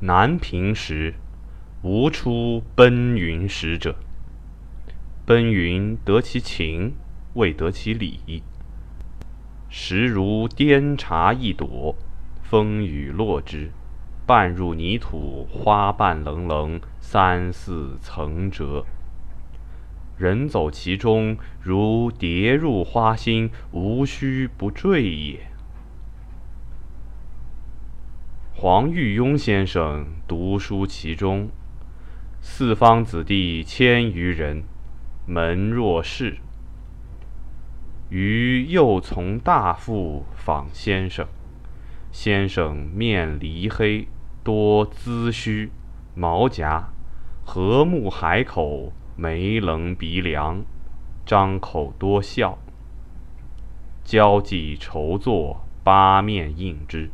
南平时，无出奔云使者。奔云得其情，未得其理。时如颠茶一朵，风雨落之，半入泥土，花瓣棱棱，三四层折。人走其中，如跌入花心，无须不坠也。黄玉庸先生读书其中，四方子弟千余人。门若市，余又从大父访先生。先生面黧黑，多髭须，毛颊，和睦海口，眉棱鼻梁，张口多笑。交际筹作，八面应之。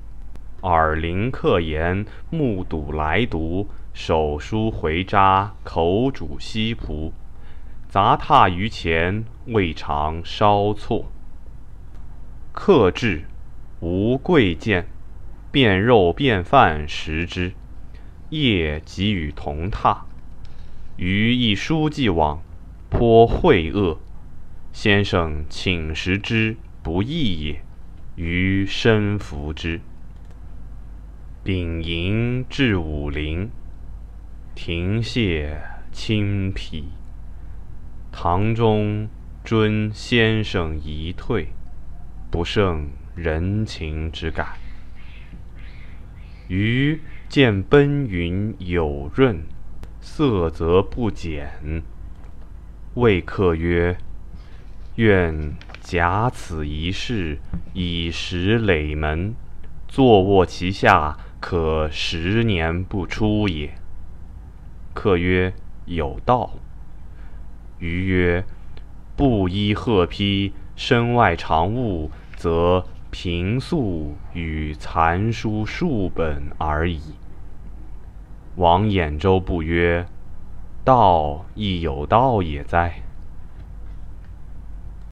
耳聆客言，目睹来读，手书回札，口煮西仆。杂沓于前，未尝稍错。客至，无贵贱，便肉便饭食之。夜即与同榻。余一书记往，颇晦恶。先生请食之，不义也。余深服之。丙寅至武陵，停谢清疲。堂中尊先生遗退，不胜人情之感。余见奔云有润，色泽不减，谓客曰：“愿假此一事，以石垒门，坐卧其下，可十年不出也。”客曰：“有道。”余曰：“布衣鹤披，身外常物，则平素与残书数本而已。”王衍周不曰：“道亦有道也哉？”